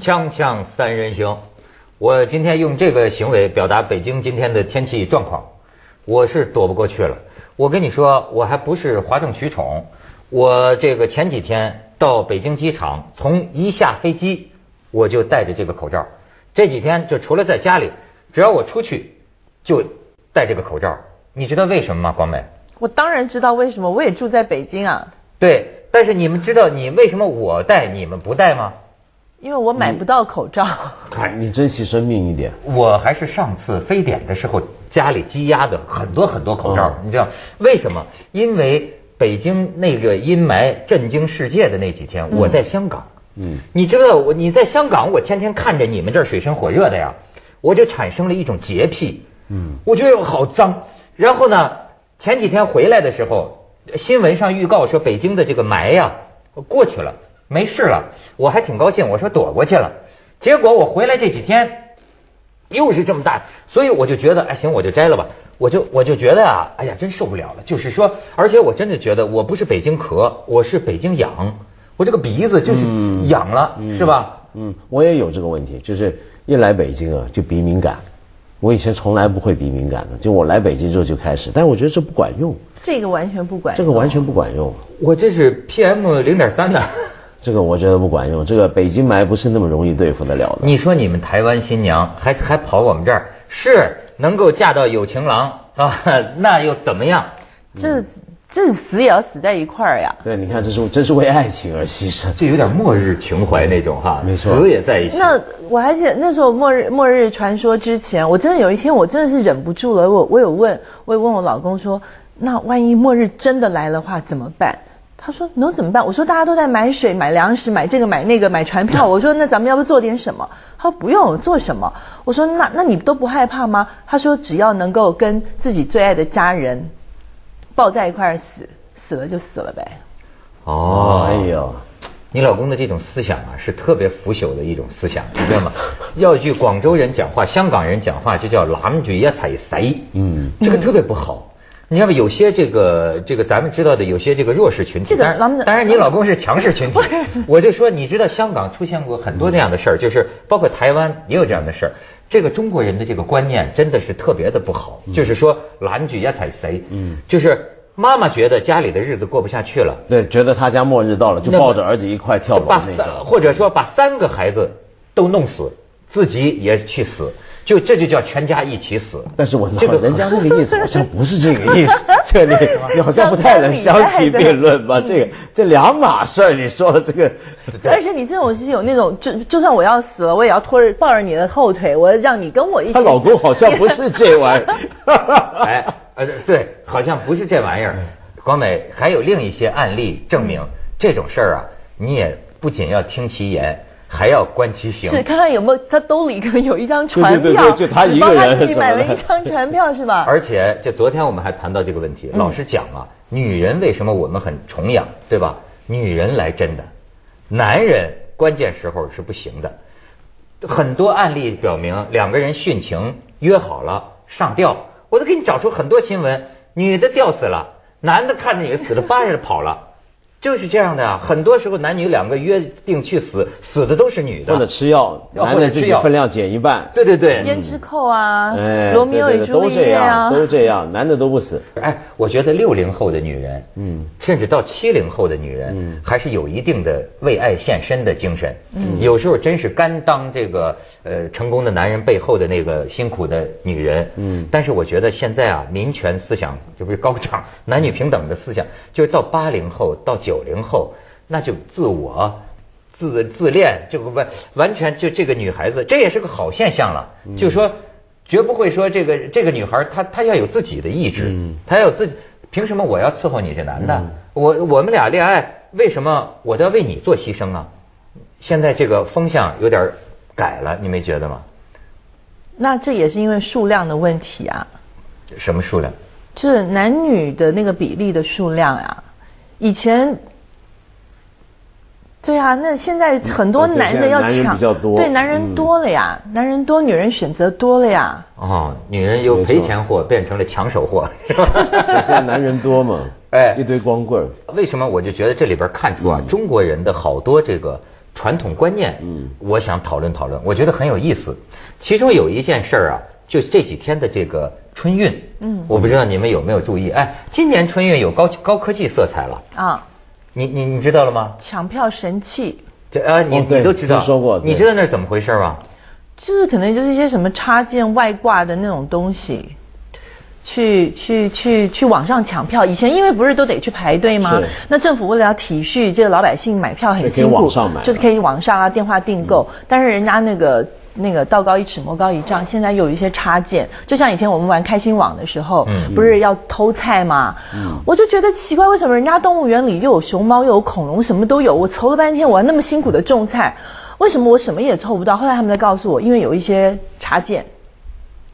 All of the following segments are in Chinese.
锵锵三人行，我今天用这个行为表达北京今天的天气状况，我是躲不过去了。我跟你说，我还不是哗众取宠，我这个前几天到北京机场，从一下飞机我就戴着这个口罩。这几天就除了在家里，只要我出去就戴这个口罩。你知道为什么吗？光美，我当然知道为什么，我也住在北京啊。对，但是你们知道你为什么我戴你们不戴吗？因为我买不到口罩。你珍惜生命一点。我还是上次非典的时候家里积压的很多很多口罩，你知道为什么？因为北京那个阴霾震惊世界的那几天，我在香港。嗯。你知道我你在香港，我天天看着你们这儿水深火热的呀，我就产生了一种洁癖。嗯。我觉得我好脏。然后呢，前几天回来的时候，新闻上预告说北京的这个霾呀过去了。没事了，我还挺高兴。我说躲过去了，结果我回来这几天又是这么大，所以我就觉得，哎，行，我就摘了吧。我就我就觉得啊，哎呀，真受不了了。就是说，而且我真的觉得，我不是北京咳，我是北京痒，我这个鼻子就是痒了，是吧？嗯，我也有这个问题，就是一来北京啊，就鼻敏感。我以前从来不会鼻敏感的，就我来北京之后就开始，但是我觉得这不管用。这个完全不管用。这个完全不管用。我这是 PM 零点三的。这个我觉得不管用，这个北京霾不是那么容易对付得了的。你说你们台湾新娘还还跑我们这儿，是能够嫁到有情郎啊？那又怎么样？这这死也要死在一块儿呀！对，你看，这是真是为爱情而牺牲，这有点末日情怀那种哈。没错，死也在一起。那我还记得那时候末日末日传说之前，我真的有一天我真的是忍不住了，我我有问，我有问我老公说，那万一末日真的来的话怎么办？他说能怎么办？我说大家都在买水、买粮食、买这个、买那个、买船票。我说那咱们要不做点什么？他说不用做什么。我说那那你都不害怕吗？他说只要能够跟自己最爱的家人抱在一块儿死，死了就死了呗。哦，哎呦，你老公的这种思想啊，是特别腐朽的一种思想，你知道吗？要句广州人讲话、香港人讲话，就叫狼嘴也踩谁？嗯，这个特别不好。你要不有些这个这个咱们知道的有些这个弱势群体，当然当然你老公是强势群体，我就说你知道香港出现过很多这样的事儿，就是包括台湾也有这样的事儿。这个中国人的这个观念真的是特别的不好，就是说蓝举也踩谁，嗯，就是妈妈觉得家里的日子过不下去了，对，觉得他家末日到了，就抱着儿子一块跳楼那种，或者说把三个孩子都弄死，自己也去死。就这就叫全家一起死，但是我这个人家那个意思好像不是这个意思，这里你好像不太能相提并论吧？这个这两码事，你说的这个。而且你这种是有那种，就就算我要死了，我也要拖着抱着你的后腿，我让你跟我一起。她老公好像不是这玩意儿，哎，呃，对，好像不是这玩意儿。广美还有另一些案例证明这种事儿啊，你也不仅要听其言。还要观其行，是看看有没有他兜里可能有一张船票，就他一个人，自己买了一张船票是吧？而且，就昨天我们还谈到这个问题，老实讲啊，女人为什么我们很崇仰，对吧？女人来真的，男人关键时候是不行的。很多案例表明，两个人殉情约好了上吊，我都给你找出很多新闻，女的吊死了，男的看着女的死了，扒下来跑了。就是这样的啊，很多时候男女两个约定去死，死的都是女的。或者吃药，男的自己分量减一半。对对对。胭脂扣啊，罗密欧与朱丽叶啊，都这样，男的都不死。哎，我觉得六零后的女人，嗯，甚至到七零后的女人，嗯，还是有一定的为爱献身的精神。嗯，有时候真是甘当这个呃成功的男人背后的那个辛苦的女人。嗯。但是我觉得现在啊，民权思想就不是高涨，男女平等的思想，就是到八零后到九。九零后，那就自我自自恋，就完完全就这个女孩子，这也是个好现象了。就说绝不会说这个这个女孩她她要有自己的意志，她要有自己，凭什么我要伺候你这男的？我我们俩恋爱，为什么我都要为你做牺牲啊？现在这个风向有点改了，你没觉得吗？那这也是因为数量的问题啊。什么数量？就是男女的那个比例的数量呀。以前，对啊，那现在很多男的要抢，对，男人多了呀，男人多，女人选择多了呀。哦，女人由赔钱货变成了抢手货，现在男人多嘛？哎，一堆光棍。为什么我就觉得这里边看出啊，中国人的好多这个传统观念，嗯，我想讨论讨论，我觉得很有意思。其中有一件事儿啊，就这几天的这个春运，嗯，我不知道你们有没有注意，哎，今年春运有高高科技色彩了啊，你你你知道了吗？抢票神器，这啊，你你都知道，说过，你知道那是怎么回事吗？就是可能就是一些什么插件外挂的那种东西。去去去去网上抢票，以前因为不是都得去排队吗？那政府为了要体恤这个老百姓买票很辛苦，就是可以网上啊电话订购。但是人家那个那个道高一尺魔高一丈，现在有一些插件，就像以前我们玩开心网的时候，不是要偷菜吗？我就觉得奇怪，为什么人家动物园里又有熊猫又有恐龙，什么都有？我愁了半天，我那么辛苦的种菜，为什么我什么也凑不到？后来他们才告诉我，因为有一些插件。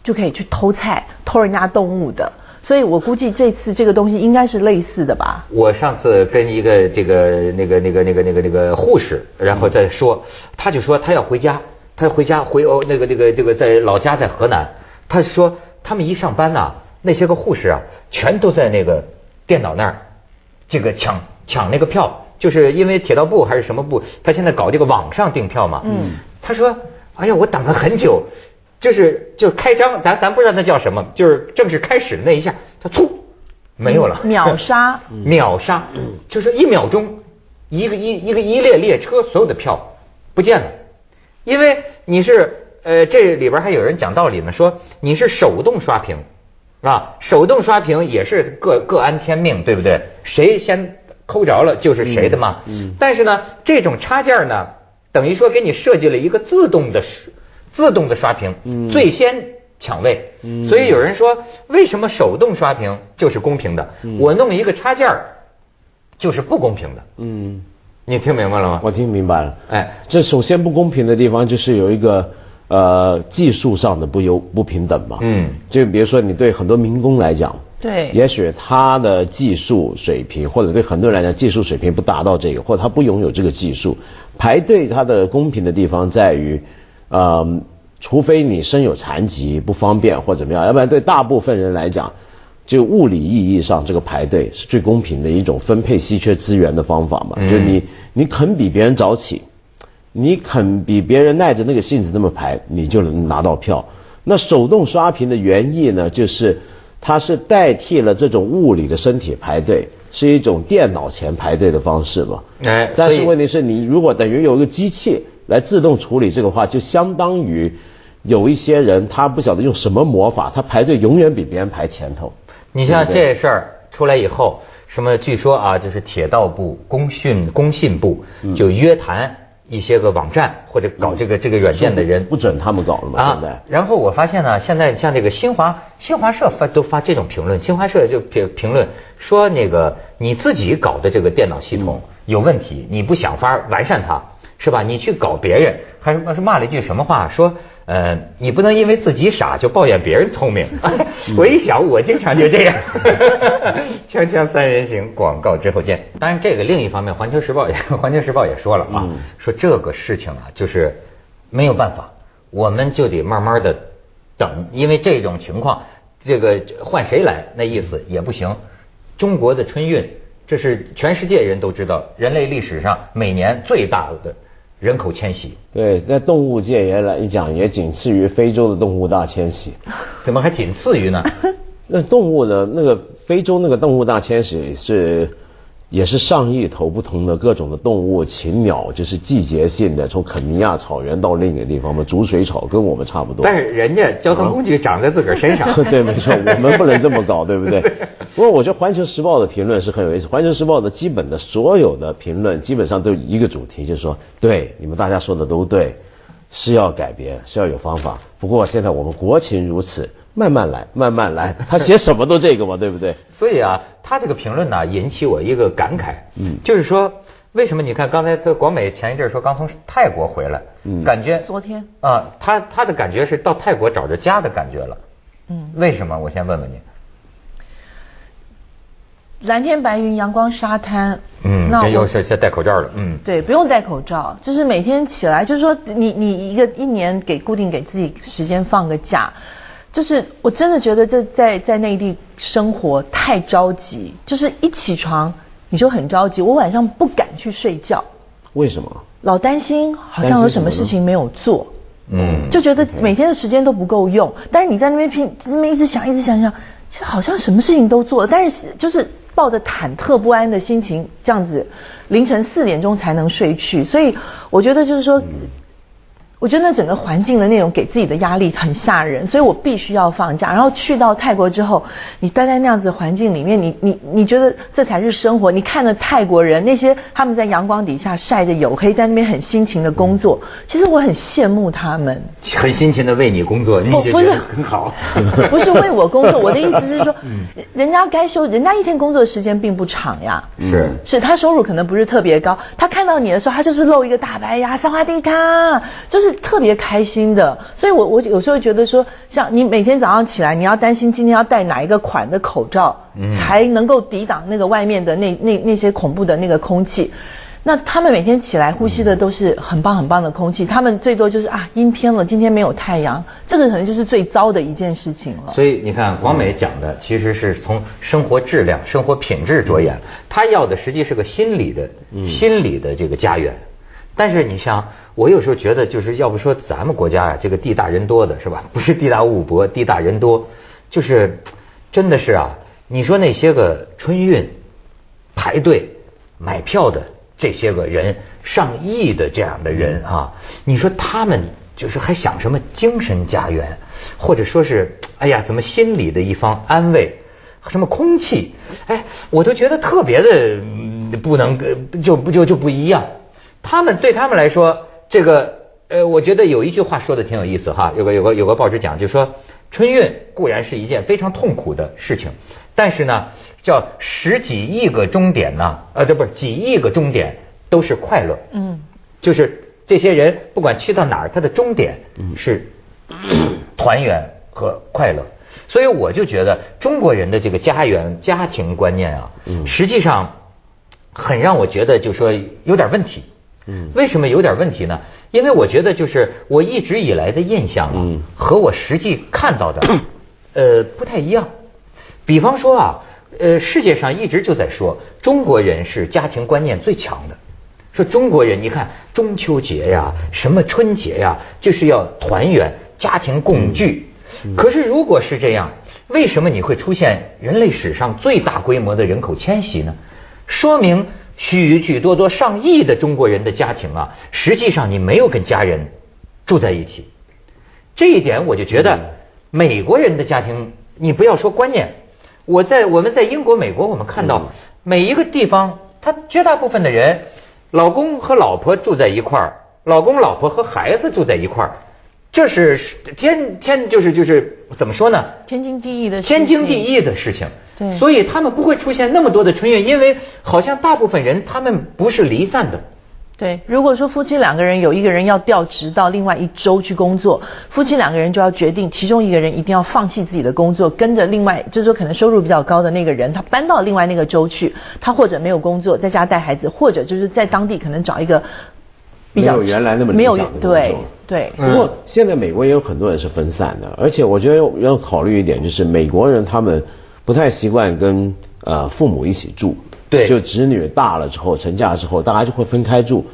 就可以去偷菜、偷人家动物的，所以我估计这次这个东西应该是类似的吧。我上次跟一个这个那个那个那个那个那个护士，然后再说，他就说他要回家，他要回家回哦那个那个这个在老家在河南，他说他们一上班呐，那些个护士啊，全都在那个电脑那儿，这个抢抢那个票，就是因为铁道部还是什么部，他现在搞这个网上订票嘛。嗯。他说，哎呀，我等了很久。就是就开张，咱咱不知道那叫什么，就是正式开始那一下，他突没有了，秒杀，秒杀，就是一秒钟，一个一一个一列列车所有的票不见了，因为你是呃这里边还有人讲道理呢，说你是手动刷屏啊，手动刷屏也是各各安天命，对不对？谁先抠着了就是谁的嘛。嗯。但是呢，这种插件呢，等于说给你设计了一个自动的。自动的刷屏，最先抢位，所以有人说，为什么手动刷屏就是公平的？我弄一个插件儿就是不公平的。嗯，你听明白了吗？我听明白了。哎，这首先不公平的地方就是有一个呃技术上的不优不平等嘛。嗯，就比如说你对很多民工来讲，对，也许他的技术水平或者对很多人来讲技术水平不达到这个，或者他不拥有这个技术，排队他的公平的地方在于。呃，除非你身有残疾不方便或怎么样，要不然对大部分人来讲，就物理意义上这个排队是最公平的一种分配稀缺资源的方法嘛。就你你肯比别人早起，你肯比别人耐着那个性子那么排，你就能拿到票。那手动刷屏的原意呢，就是它是代替了这种物理的身体排队，是一种电脑前排队的方式嘛。哎，但是问题是你如果等于有一个机器。来自动处理这个话，就相当于有一些人他不晓得用什么魔法，他排队永远比别人排前头。你像这事儿出来以后，什么据说啊，就是铁道部、工讯、工信部就约谈一些个网站或者搞这个这个软件的人，不准他们搞了嘛？现在。然后我发现呢，现在像这个新华新华社发都发这种评论，新华社就评评论说那个你自己搞的这个电脑系统有问题，你不想法完善它。是吧？你去搞别人，还是是骂了一句什么话？说，呃，你不能因为自己傻就抱怨别人聪明。我一想，我经常就这样。锵锵三人行，广告之后见。当然，这个另一方面，《环球时报》也 《环球时报》也说了啊，说这个事情啊，就是没有办法，我们就得慢慢的等，因为这种情况，这个换谁来，那意思也不行。中国的春运。这是全世界人都知道，人类历史上每年最大的人口迁徙。对，在动物界也来一讲，也仅次于非洲的动物大迁徙。怎么还仅次于呢？那动物的？那个非洲那个动物大迁徙是。也是上亿头不同的各种的动物、禽鸟，就是季节性的，从肯尼亚草原到另一个地方嘛，煮水草跟我们差不多。但是人家交通工具长在自个儿身上。对，没错，我们不能这么搞，对不对？不过我觉得《环球时报》的评论是很有意思，《环球时报》的基本的所有的评论基本上都一个主题，就是说，对你们大家说的都对，是要改变，是要有方法。不过现在我们国情如此。慢慢来，慢慢来，他写什么都这个嘛，对不对？所以啊，他这个评论呢，引起我一个感慨，嗯，就是说，为什么你看刚才这广美前一阵说刚从泰国回来，嗯，感觉昨天。啊，他他的感觉是到泰国找着家的感觉了，嗯，为什么？我先问问你，蓝天白云，阳光沙滩，嗯，那又是先戴口罩了，嗯，对，不用戴口罩，就是每天起来，就是说你你一个一年给固定给自己时间放个假。就是我真的觉得这在在内地生活太着急，就是一起床你就很着急，我晚上不敢去睡觉。为什么？老担心好像有什么事情没有做，嗯，就觉得每天的时间都不够用。但是你在那边拼，那边一直想，一直想想，其实好像什么事情都做了，但是就是抱着忐忑不安的心情，这样子凌晨四点钟才能睡去。所以我觉得就是说。我觉得那整个环境的那种给自己的压力很吓人，所以我必须要放假。然后去到泰国之后，你待在那样子环境里面，你你你觉得这才是生活。你看着泰国人那些他们在阳光底下晒着黝黑，在那边很辛勤的工作，其实我很羡慕他们。很辛勤的为你工作，你就觉得 很好。不是为我工作，我的意思是说，人家该休，人家一天工作的时间并不长呀。是，是他收入可能不是特别高，他看到你的时候，他就是露一个大白牙，萨瓦迪卡，就是。是特别开心的，所以我我有时候觉得说，像你每天早上起来，你要担心今天要戴哪一个款的口罩，才能够抵挡那个外面的那那那些恐怖的那个空气。那他们每天起来呼吸的都是很棒很棒的空气，他们最多就是啊阴天了，今天没有太阳，这个可能就是最糟的一件事情了。所以你看，广美讲的其实是从生活质量、生活品质着眼，他要的实际是个心理的、心理的这个家园。但是你像我有时候觉得，就是要不说咱们国家啊，这个地大人多的是吧？不是地大物博，地大人多，就是真的是啊。你说那些个春运排队买票的这些个人，上亿的这样的人啊，你说他们就是还想什么精神家园，或者说是哎呀，怎么心理的一方安慰，什么空气，哎，我都觉得特别的不能就不就就不一样。他们对他们来说，这个呃，我觉得有一句话说的挺有意思哈。有个有个有个报纸讲，就说春运固然是一件非常痛苦的事情，但是呢，叫十几亿个终点呢，呃，这不是几亿个终点都是快乐。嗯，就是这些人不管去到哪儿，他的终点是 团圆和快乐。所以我就觉得中国人的这个家园家庭观念啊，实际上很让我觉得就说有点问题。嗯，为什么有点问题呢？因为我觉得就是我一直以来的印象啊，和我实际看到的，呃，不太一样。比方说啊，呃，世界上一直就在说中国人是家庭观念最强的，说中国人你看中秋节呀，什么春节呀，就是要团圆，家庭共聚。可是如果是这样，为什么你会出现人类史上最大规模的人口迁徙呢？说明。许许多多上亿的中国人的家庭啊，实际上你没有跟家人住在一起，这一点我就觉得美国人的家庭，你不要说观念，我在我们在英国、美国，我们看到每一个地方，他绝大部分的人，老公和老婆住在一块儿，老公、老婆和孩子住在一块儿。这是天天就是就是怎么说呢？天经地义的天经地义的事情。对。所以他们不会出现那么多的春运，因为好像大部分人他们不是离散的。对，如果说夫妻两个人有一个人要调职到另外一周去工作，夫妻两个人就要决定其中一个人一定要放弃自己的工作，跟着另外就是说可能收入比较高的那个人，他搬到另外那个州去，他或者没有工作，在家带孩子，或者就是在当地可能找一个比较。没有原来那么理想的工作。对对。不过现在美国也有很多人是分散的，而且我觉得要考虑一点，就是美国人他们不太习惯跟呃父母一起住。对。就子女大了之后成家之后，大家就会分开住。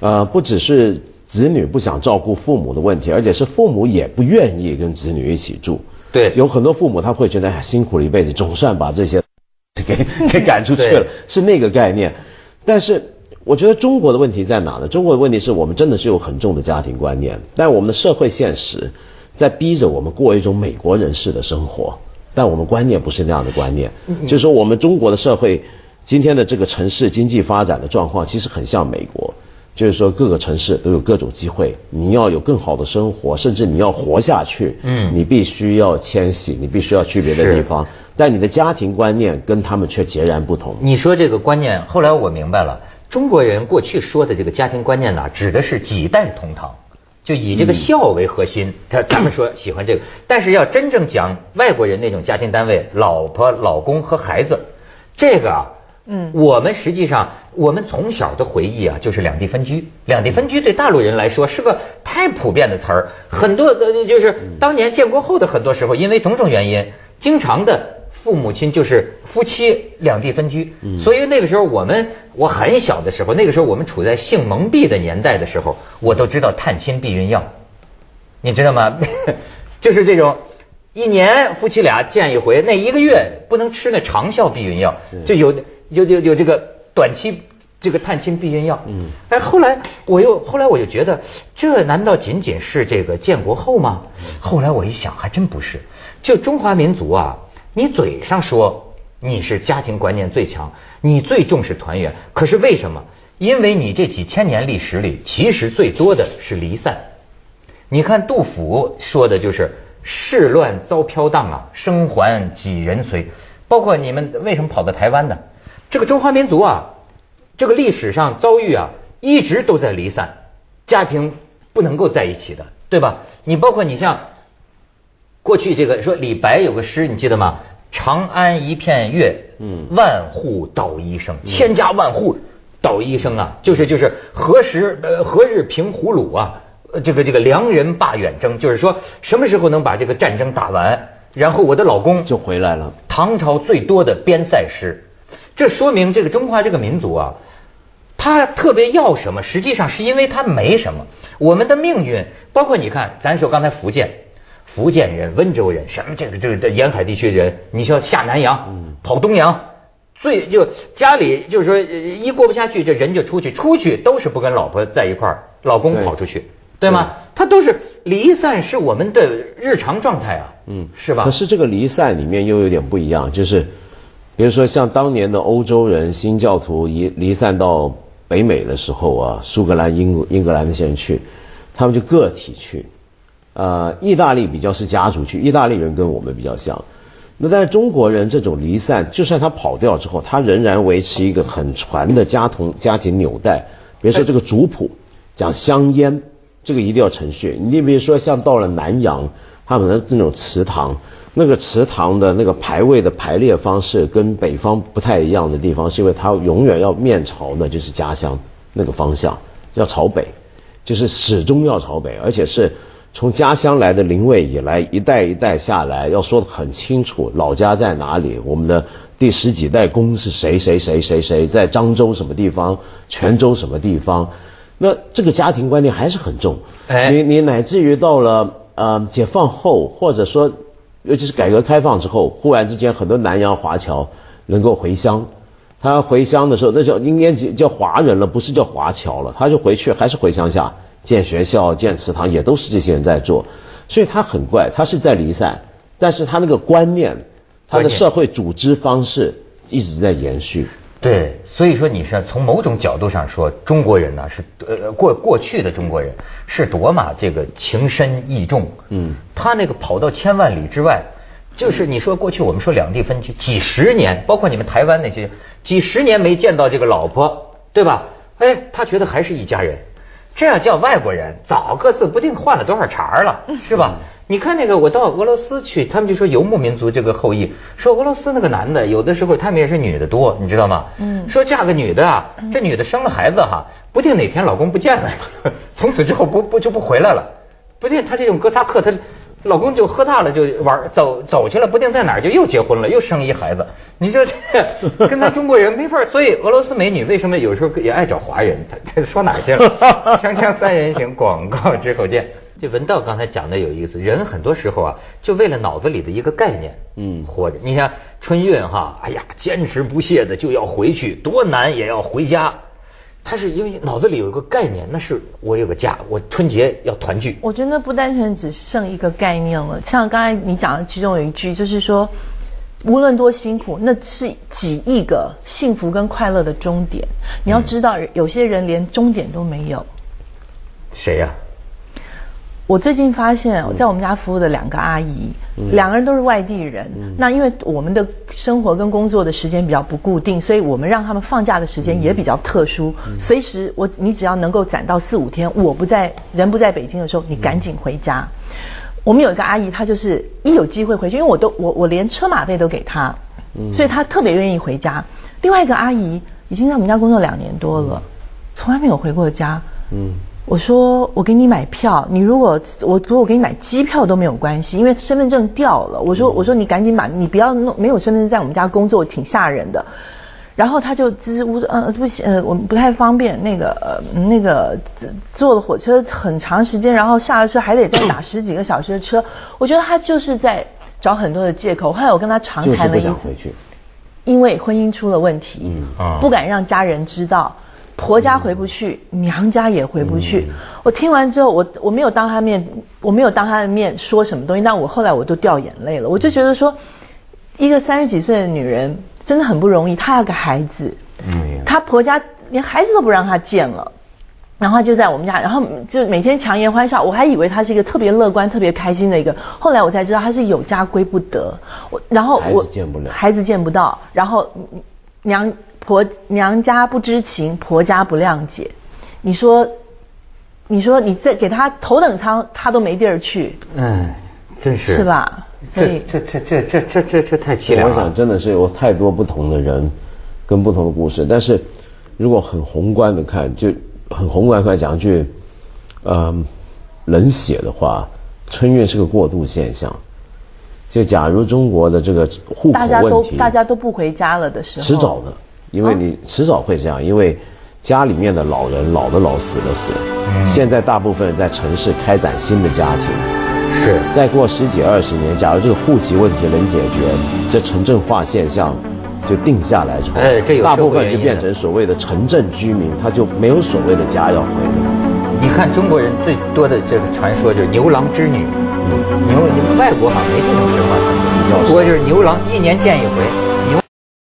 呃，不只是子女不想照顾父母的问题，而且是父母也不愿意跟子女一起住。对。有很多父母他会觉得辛苦了一辈子，总算把这些 给给赶出去了，是那个概念。但是。我觉得中国的问题在哪呢？中国的问题是我们真的是有很重的家庭观念，但我们的社会现实在逼着我们过一种美国人式的生活，但我们观念不是那样的观念。就是说，我们中国的社会今天的这个城市经济发展的状况，其实很像美国。就是说，各个城市都有各种机会，你要有更好的生活，甚至你要活下去，嗯，你必须要迁徙，你必须要去别的地方。但你的家庭观念跟他们却截然不同。你说这个观念，后来我明白了。中国人过去说的这个家庭观念呢，指的是几代同堂，就以这个孝为核心。他咱们说喜欢这个，但是要真正讲外国人那种家庭单位，老婆、老公和孩子，这个啊，嗯，我们实际上我们从小的回忆啊，就是两地分居。两地分居对大陆人来说是个太普遍的词儿，很多的就是当年建国后的很多时候，因为种种原因，经常的父母亲就是夫妻两地分居，所以那个时候我们我很小的时候，那个时候我们处在性蒙蔽的年代的时候，我都知道探亲避孕药，你知道吗？就是这种一年夫妻俩见一回，那一个月不能吃那长效避孕药，就有有有有这个短期这个探亲避孕药。嗯，哎，后来我又后来我就觉得，这难道仅仅是这个建国后吗？后来我一想，还真不是。就中华民族啊。你嘴上说你是家庭观念最强，你最重视团圆，可是为什么？因为你这几千年历史里，其实最多的是离散。你看杜甫说的就是“世乱遭飘荡啊，生还几人随”。包括你们为什么跑到台湾呢？这个中华民族啊，这个历史上遭遇啊，一直都在离散，家庭不能够在一起的，对吧？你包括你像。过去这个说李白有个诗，你记得吗？长安一片月，嗯，万户捣衣声，千家万户捣衣声啊，就是就是何时呃何日平胡虏啊？这个这个良人罢远征，就是说什么时候能把这个战争打完，然后我的老公就回来了。唐朝最多的边塞诗，这说明这个中华这个民族啊，他特别要什么？实际上是因为他没什么。我们的命运，包括你看，咱说刚才福建。福建人、温州人，什么这个这个沿海地区人，你像下南洋，跑东洋，最就家里就是说一过不下去，这人就出去，出去都是不跟老婆在一块儿，老公跑出去，对吗？他都是离散，是我们的日常状态啊，嗯，是吧？可是这个离散里面又有点不一样，就是比如说像当年的欧洲人新教徒离离散到北美的时候啊，苏格兰、英英格兰那些人去，他们就个体去。呃，意大利比较是家族去，意大利人跟我们比较像。那但是中国人这种离散，就算他跑掉之后，他仍然维持一个很传的家同家庭纽带。比如说这个族谱讲香烟，这个一定要程序。你比如说像到了南洋，他们的那种祠堂，那个祠堂的那个牌位的排列方式跟北方不太一样的地方，是因为他永远要面朝的就是家乡那个方向，要朝北，就是始终要朝北，而且是。从家乡来的灵位以来，一代一代下来，要说的很清楚，老家在哪里？我们的第十几代公是谁？谁谁谁谁在漳州什么地方？泉州什么地方？那这个家庭观念还是很重。你你乃至于到了呃解放后，或者说尤其是改革开放之后，忽然之间很多南洋华侨能够回乡，他回乡的时候，那叫应该叫华人了，不是叫华侨了，他就回去还是回乡下。建学校、建祠堂，也都是这些人在做，所以他很怪，他是在离散，但是他那个观念，他的社会组织方式一直在延续。对，所以说你是从某种角度上说，中国人呢是呃过过去的中国人是多么这个情深义重。嗯，他那个跑到千万里之外，就是你说过去我们说两地分居几十年，包括你们台湾那些几十年没见到这个老婆，对吧？哎，他觉得还是一家人。这样叫外国人，早各自不定换了多少茬了，是吧？你看那个，我到俄罗斯去，他们就说游牧民族这个后裔，说俄罗斯那个男的，有的时候他们也是女的多，你知道吗？嗯，说嫁个女的啊，这女的生了孩子哈，不定哪天老公不见了，从此之后不不就不回来了，不定他这种哥萨克他。老公就喝大了就玩走走去了，不定在哪儿就又结婚了，又生一孩子。你说这跟咱中国人没法所以俄罗斯美女为什么有时候也爱找华人？他说哪去了？锵锵三人行，广告之后见。这文道刚才讲的有意思，人很多时候啊，就为了脑子里的一个概念，嗯，活着。你像春运哈，哎呀，坚持不懈的就要回去，多难也要回家。他是因为脑子里有一个概念，那是我有个家，我春节要团聚。我觉得不单纯只剩一个概念了，像刚才你讲的其中有一句，就是说，无论多辛苦，那是几亿个幸福跟快乐的终点。你要知道，有些人连终点都没有。谁呀？我最近发现，在我们家服务的两个阿姨，两个人都是外地人。那因为我们的生活跟工作的时间比较不固定，所以我们让他们放假的时间也比较特殊。随时我你只要能够攒到四五天，我不在人不在北京的时候，你赶紧回家。我们有一个阿姨，她就是一有机会回去，因为我都我我连车马费都给她，所以她特别愿意回家。另外一个阿姨已经在我们家工作两年多了，从来没有回过家。嗯。我说我给你买票，你如果我如果给你买机票都没有关系，因为身份证掉了。我说我说你赶紧买，你不要弄没有身份证在我们家工作挺吓人的。然后他就支支吾吾，嗯，不行，呃，我们不太方便，那个呃那个坐了火车很长时间，然后下了车还得再打十几个小时的车。我觉得他就是在找很多的借口。后来我跟他长谈了一次，因为婚姻出了问题，嗯不敢让家人知道。婆家回不去，娘家也回不去。我听完之后，我我没有当他面，我没有当他的面说什么东西，但我后来我都掉眼泪了。我就觉得说，一个三十几岁的女人真的很不容易，她有个孩子，她婆家连孩子都不让她见了，然后就在我们家，然后就每天强颜欢笑。我还以为她是一个特别乐观、特别开心的一个，后来我才知道她是有家归不得。我然后我孩子见不到，然后娘。婆娘家不知情，婆家不谅解。你说，你说你再给他头等舱，他都没地儿去。嗯，真是是吧？这这这这这这这这太凄凉了。我想真的是有太多不同的人，跟不同的故事。但是如果很宏观的看，就很宏观来讲句，嗯，冷血的话，春运是个过渡现象。就假如中国的这个户口问题，大家都大家都不回家了的时候，迟早的。因为你迟早会这样，因为家里面的老人老的老死的死，现在大部分在城市开展新的家庭，是。再过十几二十年，假如这个户籍问题能解决，这城镇化现象就定下来之后，哎，这有大部分就变成所谓的城镇居民，他就没有所谓的家要回了。你看中国人最多的这个传说就是牛郎织女，牛外国好像没这种说法，多就是牛郎一年见一回。